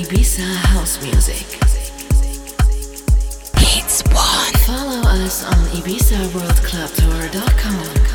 Ibiza house music. It's one. Follow us on IbizaWorldClubTour.com.